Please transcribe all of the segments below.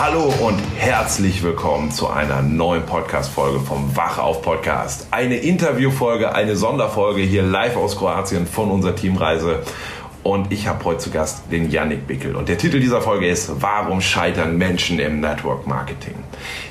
Hallo und herzlich willkommen zu einer neuen Podcast-Folge vom Wachauf Podcast. Eine Interviewfolge, eine Sonderfolge hier live aus Kroatien von unserer Teamreise. Und ich habe heute zu Gast den Yannick Bickel. Und der Titel dieser Folge ist Warum scheitern Menschen im Network Marketing?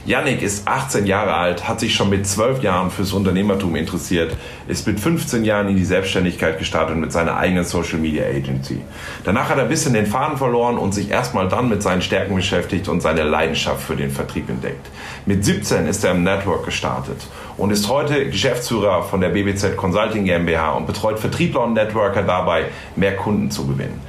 Yannick ist 18 Jahre alt, hat sich schon mit 12 Jahren fürs Unternehmertum interessiert, ist mit 15 Jahren in die Selbstständigkeit gestartet mit seiner eigenen Social Media Agency. Danach hat er ein bisschen den Faden verloren und sich erstmal dann mit seinen Stärken beschäftigt und seine Leidenschaft für den Vertrieb entdeckt. Mit 17 ist er im Network gestartet und ist heute Geschäftsführer von der BBZ Consulting GmbH und betreut Vertriebler und Networker dabei, mehr Kunden zu gewinnen.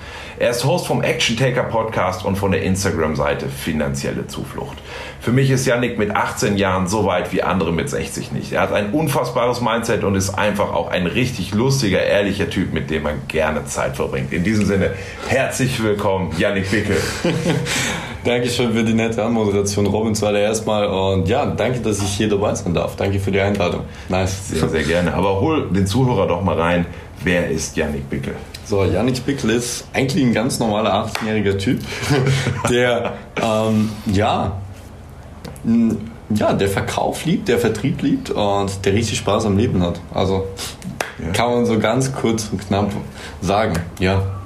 Er ist Host vom Action Taker Podcast und von der Instagram-Seite Finanzielle Zuflucht. Für mich ist Yannick mit 18 Jahren so weit wie andere mit 60 nicht. Er hat ein unfassbares Mindset und ist einfach auch ein richtig lustiger, ehrlicher Typ, mit dem man gerne Zeit verbringt. In diesem Sinne, herzlich willkommen, Yannick Bickel. Dankeschön für die nette Anmoderation, Robin, zuallererst mal. Und ja, danke, dass ich hier dabei sein darf. Danke für die Einladung. Nice. Sehr, sehr gerne. Aber hol den Zuhörer doch mal rein. Wer ist Yannick Bickel? So, Yannick Bickel ist eigentlich ein ganz normaler 18-jähriger Typ, der, ähm, ja, ja, der Verkauf liebt, der Vertrieb liebt und der richtig Spaß am Leben hat. Also ja. kann man so ganz kurz und knapp sagen, ja.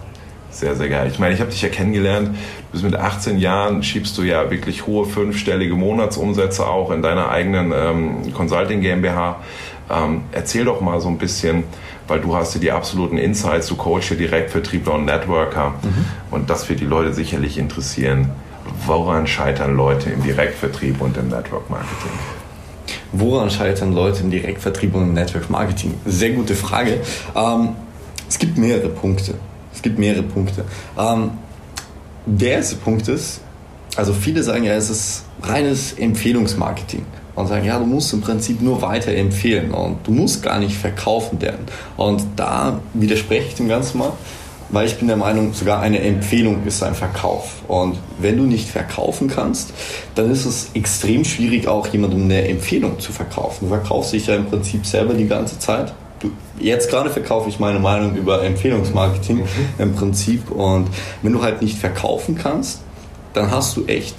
Sehr, sehr geil. Ich meine, ich habe dich ja kennengelernt. Bis mit 18 Jahren schiebst du ja wirklich hohe fünfstellige Monatsumsätze auch in deiner eigenen ähm, Consulting GmbH. Ähm, erzähl doch mal so ein bisschen, weil du hast ja die absoluten Insights, du coachst ja direkt Vertriebler und Networker mhm. und das wird die Leute sicherlich interessieren. Woran scheitern Leute im Direktvertrieb und im Network Marketing? Woran scheitern Leute im Direktvertrieb und im Network Marketing? Sehr gute Frage. Ähm, es gibt mehrere Punkte. Es gibt mehrere Punkte. Ähm, der erste Punkt ist, also viele sagen ja, es ist reines Empfehlungsmarketing und sagen, ja, du musst im Prinzip nur weiter empfehlen und du musst gar nicht verkaufen lernen. Und da widerspreche ich dem Ganzen mal, weil ich bin der Meinung, sogar eine Empfehlung ist ein Verkauf. Und wenn du nicht verkaufen kannst, dann ist es extrem schwierig, auch jemandem eine Empfehlung zu verkaufen. Du verkaufst dich ja im Prinzip selber die ganze Zeit. Du, jetzt gerade verkaufe ich meine Meinung über Empfehlungsmarketing mhm. im Prinzip. Und wenn du halt nicht verkaufen kannst, dann hast du echt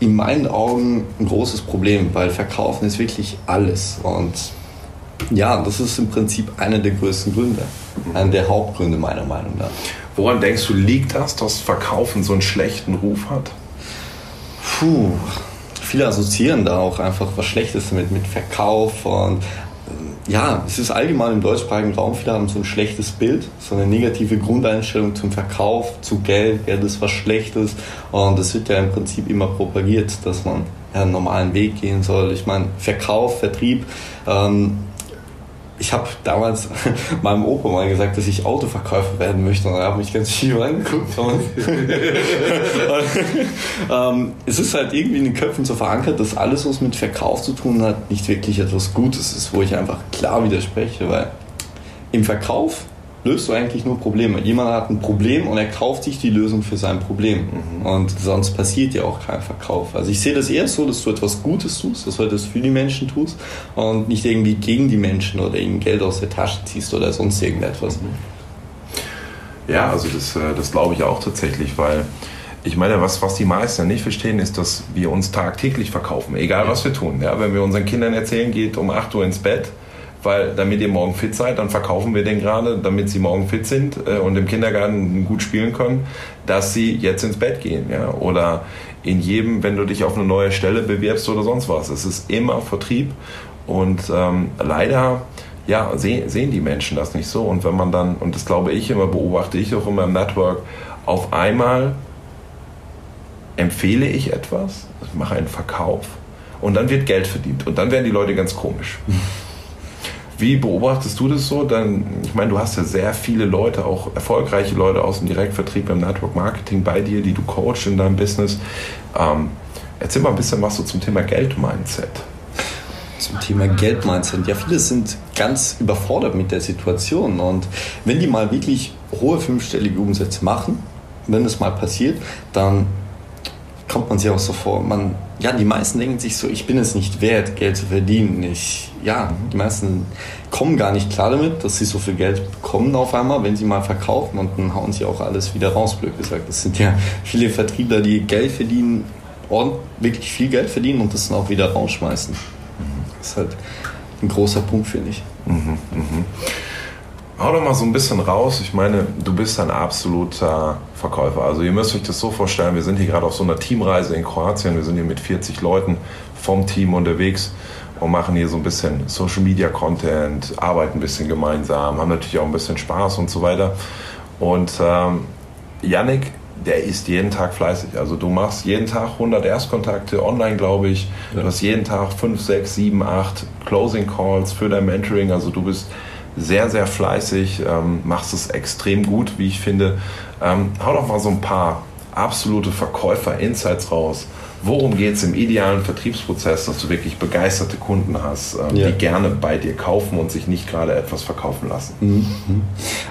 in meinen Augen ein großes Problem, weil Verkaufen ist wirklich alles. Und ja, das ist im Prinzip einer der größten Gründe, einer der Hauptgründe meiner Meinung nach. Woran denkst du, liegt das, dass Verkaufen so einen schlechten Ruf hat? Puh, viele assoziieren da auch einfach was Schlechtes damit, mit Verkauf und ja, es ist allgemein im deutschsprachigen Raum, viele haben so ein schlechtes Bild, so eine negative Grundeinstellung zum Verkauf, zu Geld, das ist was Schlechtes. Und das wird ja im Prinzip immer propagiert, dass man ja, einen normalen Weg gehen soll. Ich meine, Verkauf, Vertrieb, ähm, ich habe damals meinem Opa mal gesagt, dass ich Autoverkäufer werden möchte und er hat mich ganz schief angeguckt. ähm, es ist halt irgendwie in den Köpfen so verankert, dass alles, was mit Verkauf zu tun hat, nicht wirklich etwas Gutes ist, wo ich einfach klar widerspreche, weil im Verkauf löst du eigentlich nur Probleme. Jemand hat ein Problem und er kauft sich die Lösung für sein Problem. Mhm. Und sonst passiert ja auch kein Verkauf. Also ich sehe das eher so, dass du etwas Gutes tust, dass du etwas für die Menschen tust und nicht irgendwie gegen die Menschen oder ihnen Geld aus der Tasche ziehst oder sonst irgendetwas. Mhm. Ja, also das, äh, das glaube ich auch tatsächlich, weil ich meine, was, was die meisten nicht verstehen, ist, dass wir uns tagtäglich verkaufen, egal was wir tun. Ja, wenn wir unseren Kindern erzählen, geht um 8 Uhr ins Bett, weil damit ihr morgen fit seid, dann verkaufen wir den gerade, damit sie morgen fit sind äh, und im Kindergarten gut spielen können, dass sie jetzt ins Bett gehen. Ja? Oder in jedem, wenn du dich auf eine neue Stelle bewirbst oder sonst was. Es ist immer Vertrieb und ähm, leider ja, seh, sehen die Menschen das nicht so. Und wenn man dann, und das glaube ich immer, beobachte ich auch immer im Network, auf einmal empfehle ich etwas, mache einen Verkauf und dann wird Geld verdient. Und dann werden die Leute ganz komisch. Wie beobachtest du das so? Dann, ich meine, du hast ja sehr viele Leute, auch erfolgreiche Leute aus dem Direktvertrieb im Network Marketing bei dir, die du coachst in deinem Business. Ähm, erzähl mal ein bisschen was so zum Thema Geld-Mindset. Zum Thema Geld-Mindset. Ja, viele sind ganz überfordert mit der Situation. Und wenn die mal wirklich hohe fünfstellige Umsätze machen, wenn es mal passiert, dann kommt man sich auch so vor. Man, ja, die meisten denken sich so, ich bin es nicht wert, Geld zu verdienen. Ich, ja, die meisten kommen gar nicht klar damit, dass sie so viel Geld bekommen auf einmal, wenn sie mal verkaufen und dann hauen sie auch alles wieder raus, blöd gesagt. Das sind ja viele Vertriebler, die Geld verdienen, wirklich viel Geld verdienen und das dann auch wieder rausschmeißen. Das ist halt ein großer Punkt, finde ich. Mhm, mh. Hau doch mal so ein bisschen raus. Ich meine, du bist ein absoluter Verkäufer. Also ihr müsst euch das so vorstellen, wir sind hier gerade auf so einer Teamreise in Kroatien. Wir sind hier mit 40 Leuten vom Team unterwegs und machen hier so ein bisschen Social Media Content, arbeiten ein bisschen gemeinsam, haben natürlich auch ein bisschen Spaß und so weiter. Und ähm, Yannick, der ist jeden Tag fleißig. Also du machst jeden Tag 100 Erstkontakte online, glaube ich. Du hast jeden Tag 5, 6, 7, 8 Closing Calls für dein Mentoring. Also du bist sehr, sehr fleißig, ähm, machst es extrem gut, wie ich finde. Ähm, hau doch mal so ein paar absolute Verkäufer-Insights raus, worum geht es im idealen Vertriebsprozess, dass du wirklich begeisterte Kunden hast, ähm, ja. die gerne bei dir kaufen und sich nicht gerade etwas verkaufen lassen? Mhm.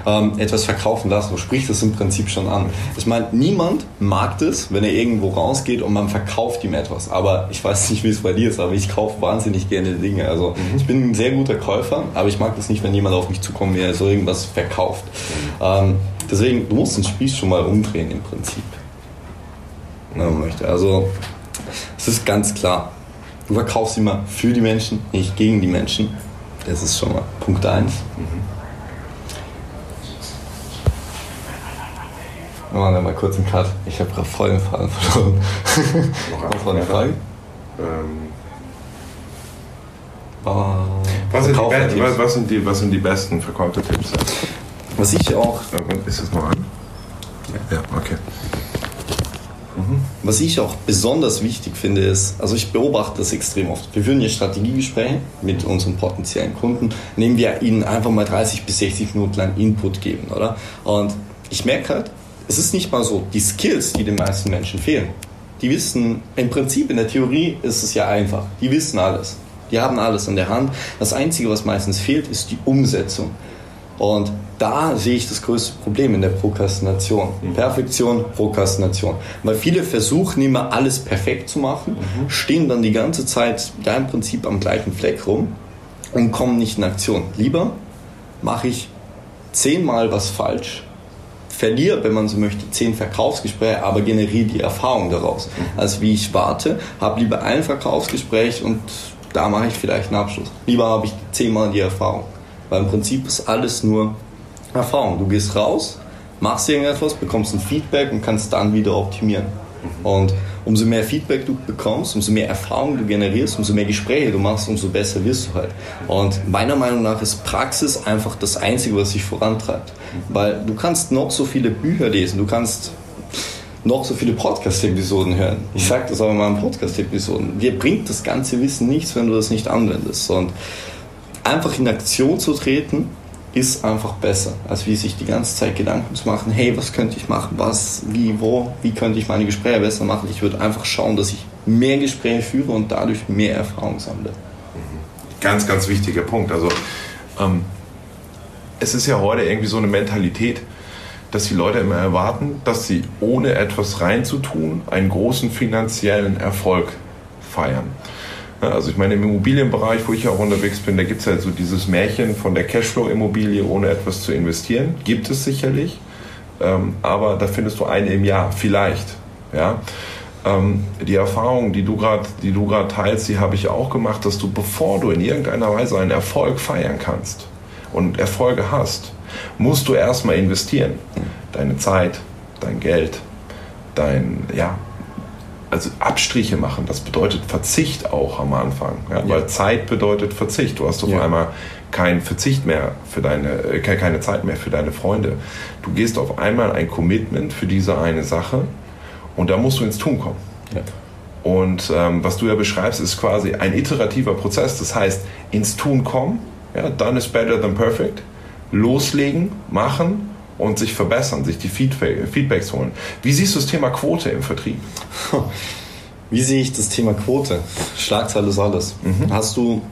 Ähm, etwas verkaufen lassen, du sprichst das im Prinzip schon an. Ich meine, niemand mag das, wenn er irgendwo rausgeht und man verkauft ihm etwas. Aber ich weiß nicht, wie es bei dir ist, aber ich kaufe wahnsinnig gerne Dinge. Also mhm. ich bin ein sehr guter Käufer, aber ich mag das nicht, wenn jemand auf mich zukommt, mir so irgendwas verkauft. Mhm. Ähm, deswegen, du musst den Spieß schon mal umdrehen im Prinzip. möchte. Also es ist ganz klar. Du verkaufst immer für die Menschen, nicht gegen die Menschen. Das ist schon mal Punkt 1. Mhm. Wir machen dann mal kurz einen Cut. Ich habe gerade voll den Faden verloren. Noch eine Frage? Ähm, was, sind die, was, sind die, was sind die besten Verkäufer-Tipps? Was ich auch. Ist das noch an? Ja, okay. Was ich auch besonders wichtig finde, ist, also ich beobachte das extrem oft. Wir führen hier Strategiegespräche mit unseren potenziellen Kunden, nehmen wir ihnen einfach mal 30 bis 60 Minuten lang Input geben, oder? Und ich merke halt, es ist nicht mal so die Skills, die den meisten Menschen fehlen. Die wissen, im Prinzip in der Theorie ist es ja einfach. Die wissen alles. Die haben alles in der Hand. Das Einzige, was meistens fehlt, ist die Umsetzung. Und da sehe ich das größte Problem in der Prokrastination. Mhm. Perfektion, Prokrastination. Weil viele versuchen immer alles perfekt zu machen, mhm. stehen dann die ganze Zeit ja im Prinzip am gleichen Fleck rum und kommen nicht in Aktion. Lieber mache ich zehnmal was falsch, verliere, wenn man so möchte, zehn Verkaufsgespräche, aber generiere die Erfahrung daraus. Mhm. Als wie ich warte, habe lieber ein Verkaufsgespräch und da mache ich vielleicht einen Abschluss. Lieber habe ich zehnmal die Erfahrung. Weil im Prinzip ist alles nur Erfahrung. Du gehst raus, machst irgendetwas, bekommst ein Feedback und kannst dann wieder optimieren. Und umso mehr Feedback du bekommst, umso mehr Erfahrung du generierst, umso mehr Gespräche du machst, umso besser wirst du halt. Und meiner Meinung nach ist Praxis einfach das Einzige, was sich vorantreibt. Weil du kannst noch so viele Bücher lesen, du kannst noch so viele Podcast-Episoden hören. Ich sage das auch in meinen Podcast-Episoden. Dir bringt das ganze Wissen nichts, wenn du das nicht anwendest. Und einfach in Aktion zu treten, ist einfach besser, als wie sich die ganze Zeit Gedanken zu machen, hey, was könnte ich machen, was, wie, wo, wie könnte ich meine Gespräche besser machen. Ich würde einfach schauen, dass ich mehr Gespräche führe und dadurch mehr Erfahrung sammle. Ganz, ganz wichtiger Punkt. Also ähm, es ist ja heute irgendwie so eine Mentalität, dass die Leute immer erwarten, dass sie ohne etwas reinzutun einen großen finanziellen Erfolg feiern. Also ich meine, im Immobilienbereich, wo ich auch unterwegs bin, da gibt es halt so dieses Märchen von der Cashflow-Immobilie, ohne etwas zu investieren. Gibt es sicherlich, ähm, aber da findest du eine im Jahr, vielleicht. Ja? Ähm, die Erfahrung, die du gerade teilst, die habe ich auch gemacht, dass du, bevor du in irgendeiner Weise einen Erfolg feiern kannst und Erfolge hast, musst du erstmal investieren. Deine Zeit, dein Geld, dein, ja, also Abstriche machen, das bedeutet Verzicht auch am Anfang. Ja? Ja. Weil Zeit bedeutet Verzicht. Du hast auf ja. einmal keinen Verzicht mehr für deine, äh, keine Zeit mehr für deine Freunde. Du gehst auf einmal ein Commitment für diese eine Sache und da musst du ins Tun kommen. Und ähm, was du ja beschreibst, ist quasi ein iterativer Prozess. Das heißt, ins Tun kommen, ja, done is better than perfect, loslegen, machen und sich verbessern, sich die Feedbacks holen. Wie siehst du das Thema Quote im Vertrieb? Wie sehe ich das Thema Quote? Schlagzeile ist alles. Mhm. Hast du,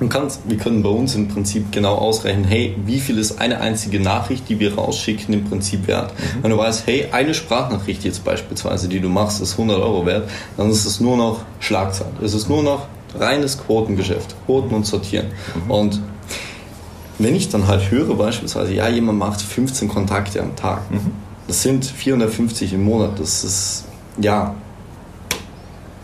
du kannst, wir können bei uns im Prinzip genau ausrechnen, hey, wie viel ist eine einzige Nachricht, die wir rausschicken, im Prinzip wert? Mhm. Wenn du weißt, hey, eine Sprachnachricht jetzt beispielsweise, die du machst, ist 100 Euro wert, dann ist es nur noch Schlagzeile. Es ist nur noch reines Quotengeschäft, Quoten und Sortieren. Mhm. Und wenn ich dann halt höre beispielsweise, ja, jemand macht 15 Kontakte am Tag, mhm. das sind 450 im Monat, das ist ja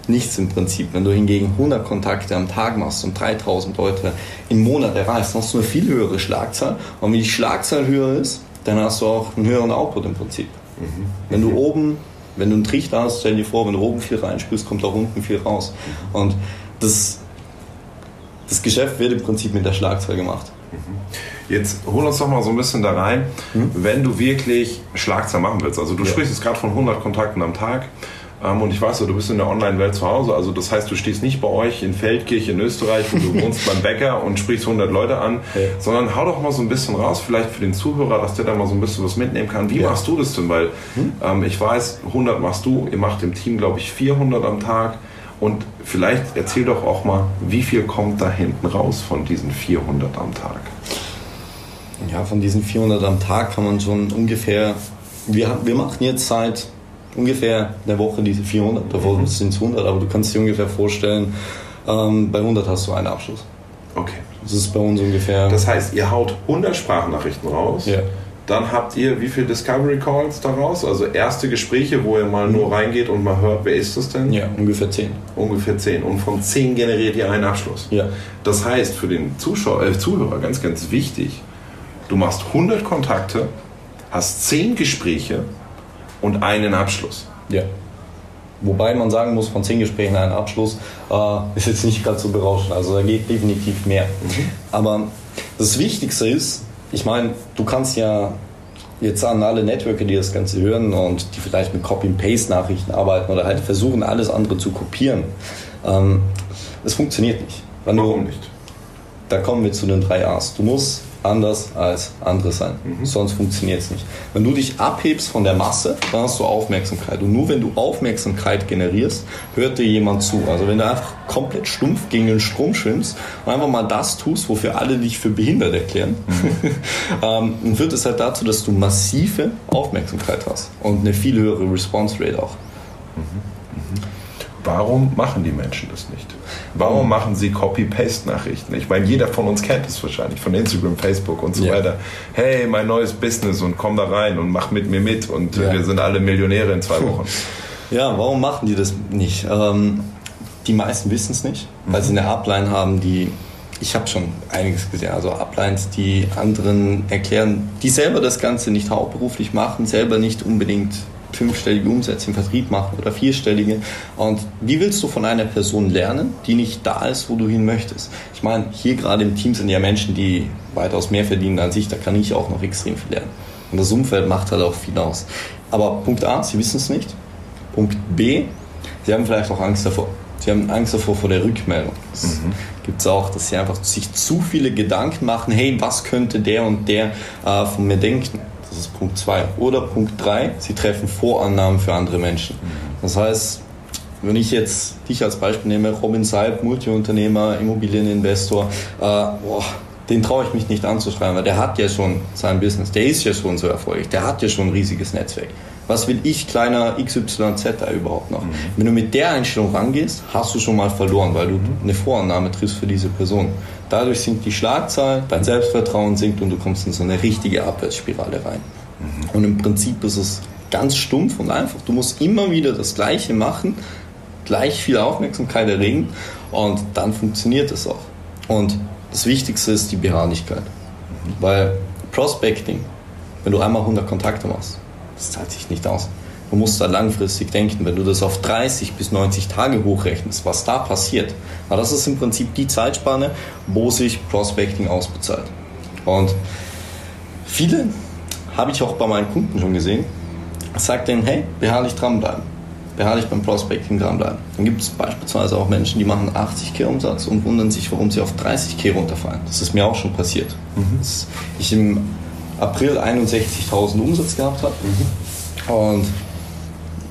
nichts im Prinzip. Wenn du hingegen 100 Kontakte am Tag machst und 3000 Leute im Monat erreichst, dann hast du eine viel höhere Schlagzahl. Und wenn die Schlagzahl höher ist, dann hast du auch einen höheren Output im Prinzip. Mhm. Wenn du oben, wenn du einen Trichter hast, stell dir vor, wenn du oben viel reinspürst, kommt auch unten viel raus. Mhm. Und das, das Geschäft wird im Prinzip mit der Schlagzahl gemacht. Jetzt hol uns doch mal so ein bisschen da rein, mhm. wenn du wirklich Schlagzahl machen willst. Also du ja. sprichst jetzt gerade von 100 Kontakten am Tag. Ähm, und ich weiß, du bist in der Online-Welt zu Hause. Also das heißt, du stehst nicht bei euch in Feldkirch in Österreich, wo du wohnst beim Bäcker und sprichst 100 Leute an, ja. sondern hau doch mal so ein bisschen raus, vielleicht für den Zuhörer, dass der da mal so ein bisschen was mitnehmen kann. Wie ja. machst du das denn? Weil hm? ähm, ich weiß, 100 machst du, ihr macht im Team, glaube ich, 400 am Tag. Und vielleicht erzähl doch auch mal, wie viel kommt da hinten raus von diesen 400 am Tag? Ja, von diesen 400 am Tag kann man schon ungefähr, wir, wir machen jetzt seit ungefähr der Woche diese 400, davor mhm. sind es 100, aber du kannst dir ungefähr vorstellen, ähm, bei 100 hast du einen Abschluss. Okay. Das ist bei uns ungefähr. Das heißt, ihr haut 100 Sprachnachrichten raus. Ja. Dann habt ihr wie viele Discovery Calls daraus? Also erste Gespräche, wo ihr mal nur reingeht und mal hört, wer ist das denn? Ja, ungefähr 10. Ungefähr 10. Und von 10 generiert ihr einen Abschluss. Ja. Das heißt, für den Zuschauer, äh, Zuhörer ganz, ganz wichtig, du machst 100 Kontakte, hast 10 Gespräche und einen Abschluss. Ja. Wobei man sagen muss, von 10 Gesprächen einen Abschluss äh, ist jetzt nicht ganz so berauschend. Also da geht definitiv mehr. Mhm. Aber das Wichtigste ist, ich meine, du kannst ja jetzt an alle Networker, die das Ganze hören und die vielleicht mit Copy-and-Paste-Nachrichten arbeiten oder halt versuchen, alles andere zu kopieren. Ähm, das funktioniert nicht. Warum du, nicht? Da kommen wir zu den drei A's. Du musst anders als andere sein. Mhm. Sonst funktioniert es nicht. Wenn du dich abhebst von der Masse, dann hast du Aufmerksamkeit. Und nur wenn du Aufmerksamkeit generierst, hört dir jemand zu. Also wenn du einfach komplett stumpf gegen den Strom schwimmst und einfach mal das tust, wofür alle dich für behindert erklären, mhm. ähm, dann führt es halt dazu, dass du massive Aufmerksamkeit hast und eine viel höhere Response Rate auch. Mhm. Mhm. Warum machen die Menschen das nicht? Warum machen sie Copy-Paste-Nachrichten? Ich meine, jeder von uns kennt es wahrscheinlich von Instagram, Facebook und so ja. weiter. Hey, mein neues Business und komm da rein und mach mit mir mit und ja. wir sind alle Millionäre in zwei Wochen. Ja, warum machen die das nicht? Ähm, die meisten wissen es nicht, weil mhm. sie eine Upline haben, die ich habe schon einiges gesehen, also Uplines, die anderen erklären, die selber das Ganze nicht hauptberuflich machen, selber nicht unbedingt fünfstellige Umsätze im Vertrieb machen oder vierstellige. Und wie willst du von einer Person lernen, die nicht da ist, wo du hin möchtest? Ich meine, hier gerade im Team sind ja Menschen, die weitaus mehr verdienen als ich, da kann ich auch noch extrem viel lernen. Und das Umfeld macht halt auch viel aus. Aber Punkt A, sie wissen es nicht. Punkt B, sie haben vielleicht auch Angst davor. Sie haben Angst davor vor der Rückmeldung. Das mhm. gibt es auch, dass sie einfach sich zu viele Gedanken machen, hey, was könnte der und der äh, von mir denken? Das ist Punkt 2. Oder Punkt 3, sie treffen Vorannahmen für andere Menschen. Das heißt, wenn ich jetzt dich als Beispiel nehme, Robin Seib, Multiunternehmer, Immobilieninvestor, äh, boah, den traue ich mich nicht anzuschreiben, weil der hat ja schon sein Business, der ist ja schon so erfolgreich, der hat ja schon ein riesiges Netzwerk. Was will ich, kleiner XYZ da überhaupt noch? Mhm. Wenn du mit der Einstellung rangehst, hast du schon mal verloren, weil du eine Vorannahme triffst für diese Person. Dadurch sinkt die Schlagzahl, dein Selbstvertrauen sinkt und du kommst in so eine richtige Abwärtsspirale rein. Mhm. Und im Prinzip ist es ganz stumpf und einfach. Du musst immer wieder das Gleiche machen, gleich viel Aufmerksamkeit erregen und dann funktioniert es auch. Und das Wichtigste ist die Beharrlichkeit. Weil Prospecting, wenn du einmal 100 Kontakte machst, das zahlt sich nicht aus. Du musst da langfristig denken. Wenn du das auf 30 bis 90 Tage hochrechnest, was da passiert, na, das ist im Prinzip die Zeitspanne, wo sich Prospecting ausbezahlt. Und viele habe ich auch bei meinen Kunden schon gesehen, sagt denen, hey, beharrlich dranbleiben. Beharrlich beim Prospecting dranbleiben. Dann gibt es beispielsweise auch Menschen, die machen 80k Umsatz und wundern sich, warum sie auf 30k runterfallen. Das ist mir auch schon passiert. Mhm. Ich im April 61.000 Umsatz gehabt habe mhm. und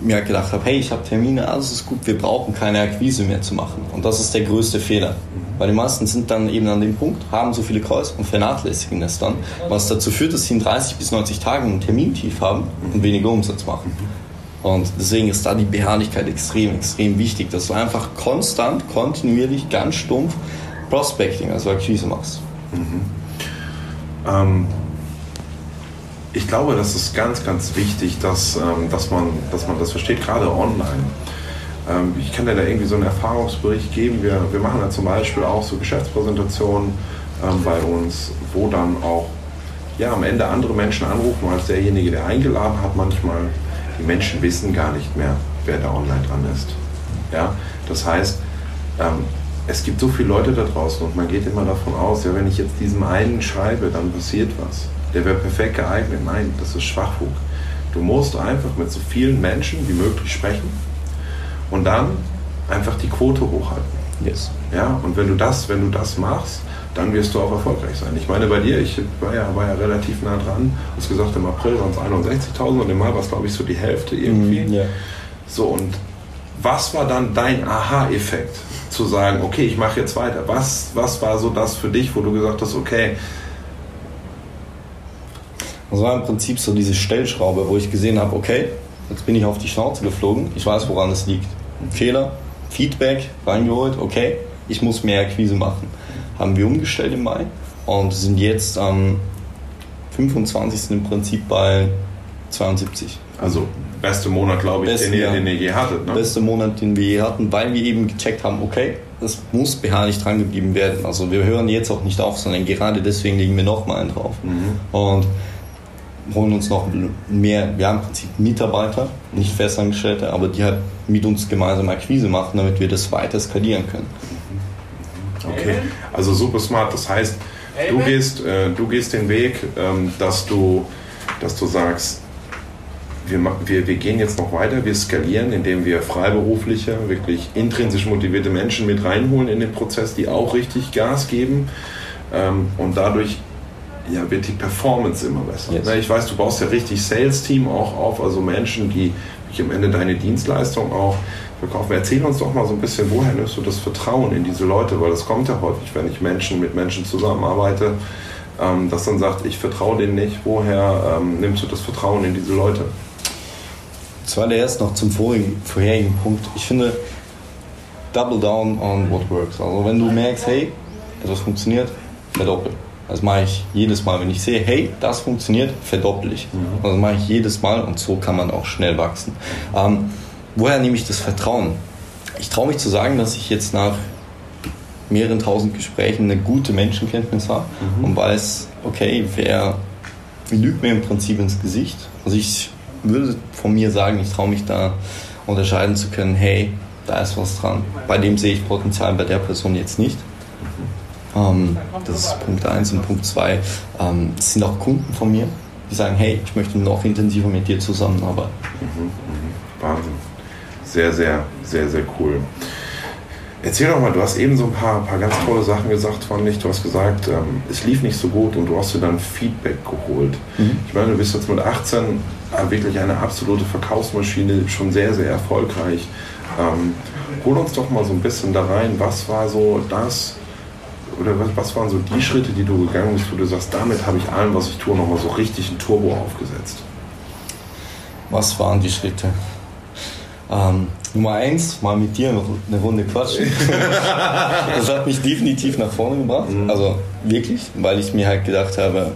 mir halt gedacht habe, hey, ich habe Termine, alles ist gut, wir brauchen keine Akquise mehr zu machen. Und das ist der größte Fehler. Mhm. Weil die meisten sind dann eben an dem Punkt, haben so viele Calls und vernachlässigen es dann, was dazu führt, dass sie in 30 bis 90 Tagen einen Termintief haben und weniger Umsatz machen. Und deswegen ist da die Beharrlichkeit extrem, extrem wichtig, dass du einfach konstant, kontinuierlich, ganz stumpf Prospecting, also Akquise machst. Mhm. Ähm ich glaube, das ist ganz, ganz wichtig, dass, ähm, dass, man, dass man das versteht, gerade online. Ähm, ich kann dir da irgendwie so einen Erfahrungsbericht geben. Wir, wir machen da zum Beispiel auch so Geschäftspräsentationen ähm, bei uns, wo dann auch ja, am Ende andere Menschen anrufen als derjenige, der eingeladen hat. Manchmal die Menschen wissen gar nicht mehr, wer da online dran ist. Ja? Das heißt, ähm, es gibt so viele Leute da draußen und man geht immer davon aus, ja, wenn ich jetzt diesem einen schreibe, dann passiert was der wäre perfekt geeignet. Nein, das ist Schwachfug. Du musst einfach mit so vielen Menschen wie möglich sprechen und dann einfach die Quote hochhalten. Yes. Ja, und wenn du das, wenn du das machst, dann wirst du auch erfolgreich sein. Ich meine, bei dir, ich war ja, war ja relativ nah dran. Du hast gesagt, im April waren es 61.000 und im Mai war es, glaube ich, so die Hälfte irgendwie. Mm, yeah. So, und was war dann dein Aha-Effekt? Zu sagen, okay, ich mache jetzt weiter. Was, was war so das für dich, wo du gesagt hast, okay, das war im Prinzip so diese Stellschraube, wo ich gesehen habe, okay, jetzt bin ich auf die Schnauze geflogen, ich weiß, woran es liegt. Fehler, Feedback reingeholt, okay, ich muss mehr Akquise machen. Haben wir umgestellt im Mai und sind jetzt am 25. im Prinzip bei 72. Also beste Monat, glaube ich, den, ihr, ja. den ihr je hattet. Ne? Beste Monat, den wir je hatten, weil wir eben gecheckt haben, okay, das muss beharrlich dran geblieben werden. Also wir hören jetzt auch nicht auf, sondern gerade deswegen legen wir nochmal einen drauf. Mhm. Und holen uns noch mehr, wir haben im Prinzip Mitarbeiter, nicht Festangestellte, aber die halt mit uns gemeinsam Akquise machen, damit wir das weiter skalieren können. Okay, also super smart. Das heißt, du gehst, äh, du gehst den Weg, ähm, dass, du, dass du sagst, wir, wir, wir gehen jetzt noch weiter, wir skalieren, indem wir freiberufliche, wirklich intrinsisch motivierte Menschen mit reinholen in den Prozess, die auch richtig Gas geben ähm, und dadurch ja, wird die Performance immer besser. Yes. Ich weiß, du baust ja richtig Sales-Team auch auf, also Menschen, die am Ende deine Dienstleistung auch verkaufen. Erzähl uns doch mal so ein bisschen, woher nimmst du das Vertrauen in diese Leute? Weil das kommt ja häufig, wenn ich Menschen mit Menschen zusammenarbeite, ähm, dass dann sagt, ich vertraue denen nicht. Woher ähm, nimmst du das Vertrauen in diese Leute? Zuallererst noch zum vorigen, vorherigen Punkt. Ich finde, double down on what works. Also wenn du merkst, hey, etwas funktioniert, verdoppel. Das mache ich jedes Mal. Wenn ich sehe, hey, das funktioniert, verdoppel ich. Mhm. Das mache ich jedes Mal und so kann man auch schnell wachsen. Ähm, woher nehme ich das Vertrauen? Ich traue mich zu sagen, dass ich jetzt nach mehreren tausend Gesprächen eine gute Menschenkenntnis habe Mhm. und weiß, okay, wer lügt mir im Prinzip ins Gesicht. Also ich würde von mir sagen, ich traue mich da unterscheiden zu können, hey, da ist was dran. Bei dem sehe ich Potenzial, bei der Person jetzt nicht. Ähm, das ist Punkt 1 und Punkt 2. Ähm, es sind auch Kunden von mir, die sagen, hey, ich möchte noch intensiver mit dir zusammenarbeiten. Wahnsinn. Sehr, sehr, sehr, sehr cool. Erzähl doch mal, du hast eben so ein paar, paar ganz tolle Sachen gesagt, fand ich. Du hast gesagt, ähm, es lief nicht so gut und du hast dir dann Feedback geholt. Ich meine, du bist jetzt mit 18 äh, wirklich eine absolute Verkaufsmaschine, schon sehr, sehr erfolgreich. Ähm, hol uns doch mal so ein bisschen da rein. Was war so das, oder was, was waren so die Schritte, die du gegangen bist, wo du sagst, damit habe ich allem, was ich tue, nochmal so richtig ein Turbo aufgesetzt? Was waren die Schritte? Ähm, Nummer eins, mal mit dir eine Runde quatschen. das hat mich definitiv nach vorne gebracht. Also wirklich, weil ich mir halt gedacht habe,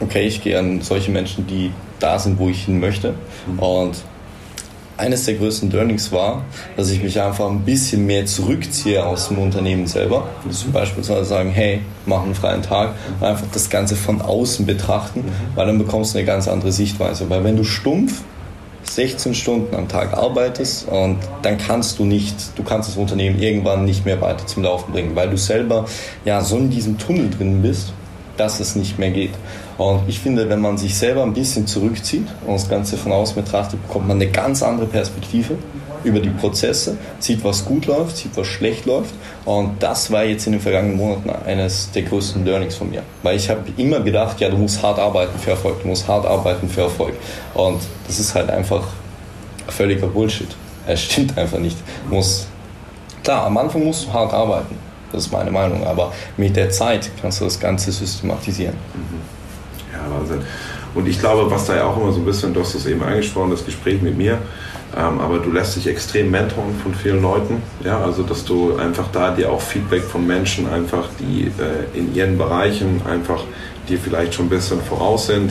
okay, ich gehe an solche Menschen, die da sind, wo ich hin möchte. Und eines der größten Learnings war, dass ich mich einfach ein bisschen mehr zurückziehe aus dem Unternehmen selber. Zum Beispiel sagen, hey, mach einen freien Tag, einfach das Ganze von außen betrachten, weil dann bekommst du eine ganz andere Sichtweise. Weil wenn du stumpf 16 Stunden am Tag arbeitest und dann kannst du nicht, du kannst das Unternehmen irgendwann nicht mehr weiter zum Laufen bringen, weil du selber ja so in diesem Tunnel drin bist, dass es nicht mehr geht. Und ich finde, wenn man sich selber ein bisschen zurückzieht und das Ganze von außen betrachtet, bekommt man eine ganz andere Perspektive über die Prozesse, sieht, was gut läuft, sieht, was schlecht läuft. Und das war jetzt in den vergangenen Monaten eines der größten Learnings von mir. Weil ich habe immer gedacht, ja, du musst hart arbeiten für Erfolg, du musst hart arbeiten für Erfolg. Und das ist halt einfach völliger Bullshit. Es stimmt einfach nicht. Du klar, am Anfang musst du hart arbeiten. Das ist meine Meinung. Aber mit der Zeit kannst du das Ganze systematisieren. Ja, Wahnsinn. Und ich glaube, was da ja auch immer so ein bisschen, du hast das eben angesprochen, das Gespräch mit mir, ähm, aber du lässt dich extrem mentoren von vielen Leuten. Ja, also dass du einfach da dir auch Feedback von Menschen einfach, die äh, in ihren Bereichen einfach dir vielleicht schon ein bisschen voraus sind,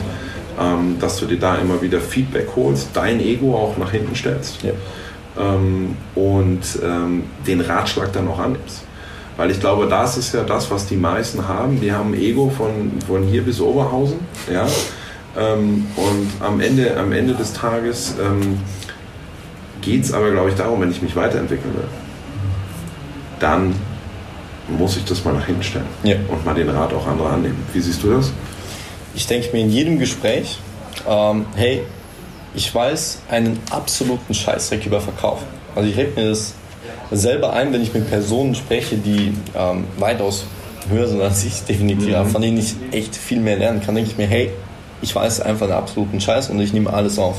ähm, dass du dir da immer wieder Feedback holst, dein Ego auch nach hinten stellst Ja. ähm, und ähm, den Ratschlag dann auch annimmst. Weil ich glaube, das ist ja das, was die meisten haben. Die haben ein Ego von, von hier bis Oberhausen. Ja? Ähm, und am Ende, am Ende des Tages ähm, geht es aber, glaube ich, darum, wenn ich mich weiterentwickeln will, dann muss ich das mal nach hinten stellen Ja. und mal den Rat auch anderer annehmen. Wie siehst du das? Ich denke mir in jedem Gespräch, ähm, hey, ich weiß einen absoluten Scheißdreck über Verkauf. Also ich rede mir das selber ein, wenn ich mit Personen spreche, die ähm, weitaus höher sind als ich, definitiv, aber von denen ich echt viel mehr lernen kann, denke ich mir, hey, ich weiß einfach einen absoluten Scheiß und ich nehme alles auf.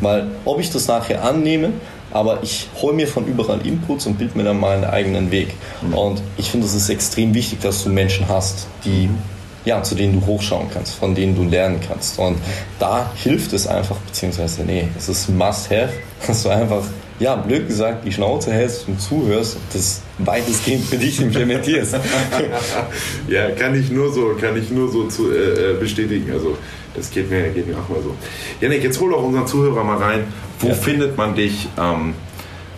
Weil ob ich das nachher annehme, aber ich hole mir von überall Inputs und bilde mir dann meinen eigenen Weg. Und ich finde, es ist extrem wichtig, dass du Menschen hast, die ja, zu denen du hochschauen kannst, von denen du lernen kannst. Und da hilft es einfach, beziehungsweise, nee, es ist ein Must-Have, dass du einfach, ja, blöd gesagt, die Schnauze hältst und zuhörst das weitestgehend für dich implementierst. Ja, kann ich nur so, kann ich nur so zu, äh, äh, bestätigen. Also das geht mir, geht mir auch mal so. Janik, jetzt hol doch unseren Zuhörer mal rein. Wo Ja. findet man dich? Ähm,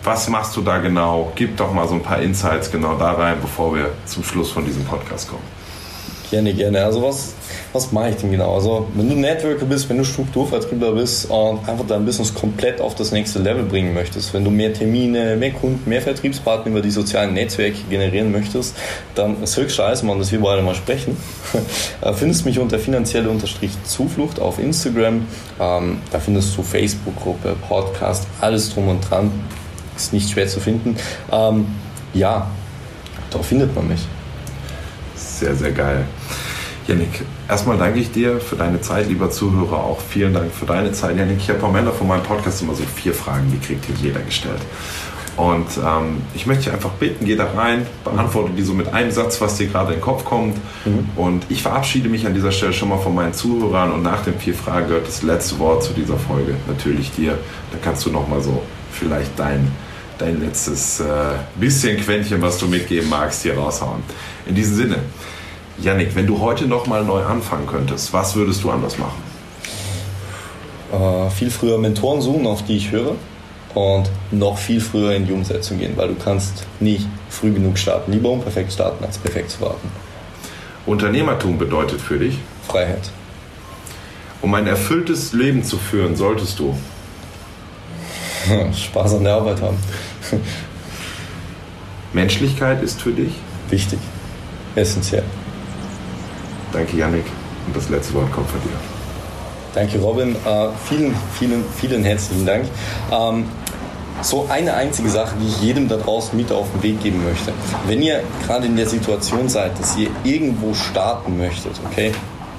was machst du da genau? Gib doch mal so ein paar Insights genau da rein, bevor wir zum Schluss von diesem Podcast kommen. Gerne, gerne. Also was, was mache ich denn genau? Also wenn du Networker bist, wenn du Strukturvertriebler bist und einfach dein Business komplett auf das nächste Level bringen möchtest, wenn du mehr Termine, mehr Kunden, mehr Vertriebspartner über die sozialen Netzwerke generieren möchtest, dann ist höchste Eisenbahn, dass wir beide mal sprechen. Äh, findest mich unter finanzielle Unterstrich Zuflucht auf Instagram. Ähm, da findest du Facebook-Gruppe, Podcast, alles drum und dran. Ist nicht schwer zu finden. Ähm, ja, da findet man mich. Sehr, sehr geil. Janik, erstmal danke ich dir für deine Zeit, lieber Zuhörer. Auch vielen Dank für deine Zeit. Janik, ich habe am Ende von meinem Podcast immer so vier Fragen, die kriegt hier jeder gestellt. Und ähm, ich möchte dich einfach bitten, geh da rein, beantworte die so mit einem Satz, was dir gerade in den Kopf kommt. Und ich verabschiede mich an dieser Stelle schon mal von meinen Zuhörern. Und nach den vier Fragen gehört das letzte Wort zu dieser Folge natürlich dir. Da kannst du nochmal so vielleicht dein, dein letztes äh, bisschen Quäntchen, was du mitgeben magst, hier raushauen. In diesem Sinne, Yannick, wenn du heute nochmal neu anfangen könntest, was würdest du anders machen? äh, viel früher Mentoren suchen, auf die ich höre und noch viel früher in die Umsetzung gehen, weil du kannst nie früh genug starten. Lieber unperfekt starten, als perfekt zu warten. Unternehmertum bedeutet für dich, Freiheit. um ein erfülltes Leben zu führen, solltest du Spaß an der Arbeit haben. Menschlichkeit ist für dich. Wichtig. Essentiell. Danke, Yannick. Und das letzte Wort kommt von dir. Danke, Robin. Äh, vielen, vielen, vielen herzlichen Dank. Ähm, so eine einzige Sache, die ich jedem da draußen mit auf den Weg geben möchte. Wenn ihr gerade in der Situation seid, dass ihr irgendwo starten möchtet, okay?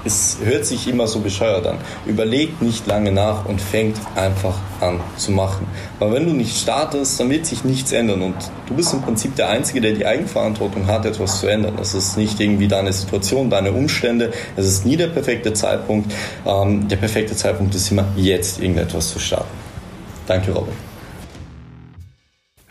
Es hört sich immer so bescheuert an. Überlegt nicht lange nach und fängt einfach an zu machen. Weil wenn du nicht startest, dann wird sich nichts ändern. Und du bist im Prinzip der Einzige, der die Eigenverantwortung hat, etwas zu ändern. Es ist nicht irgendwie deine Situation, deine Umstände. Es ist nie der perfekte Zeitpunkt. Ähm, der perfekte Zeitpunkt ist immer jetzt, irgendetwas zu starten. Danke, Robin.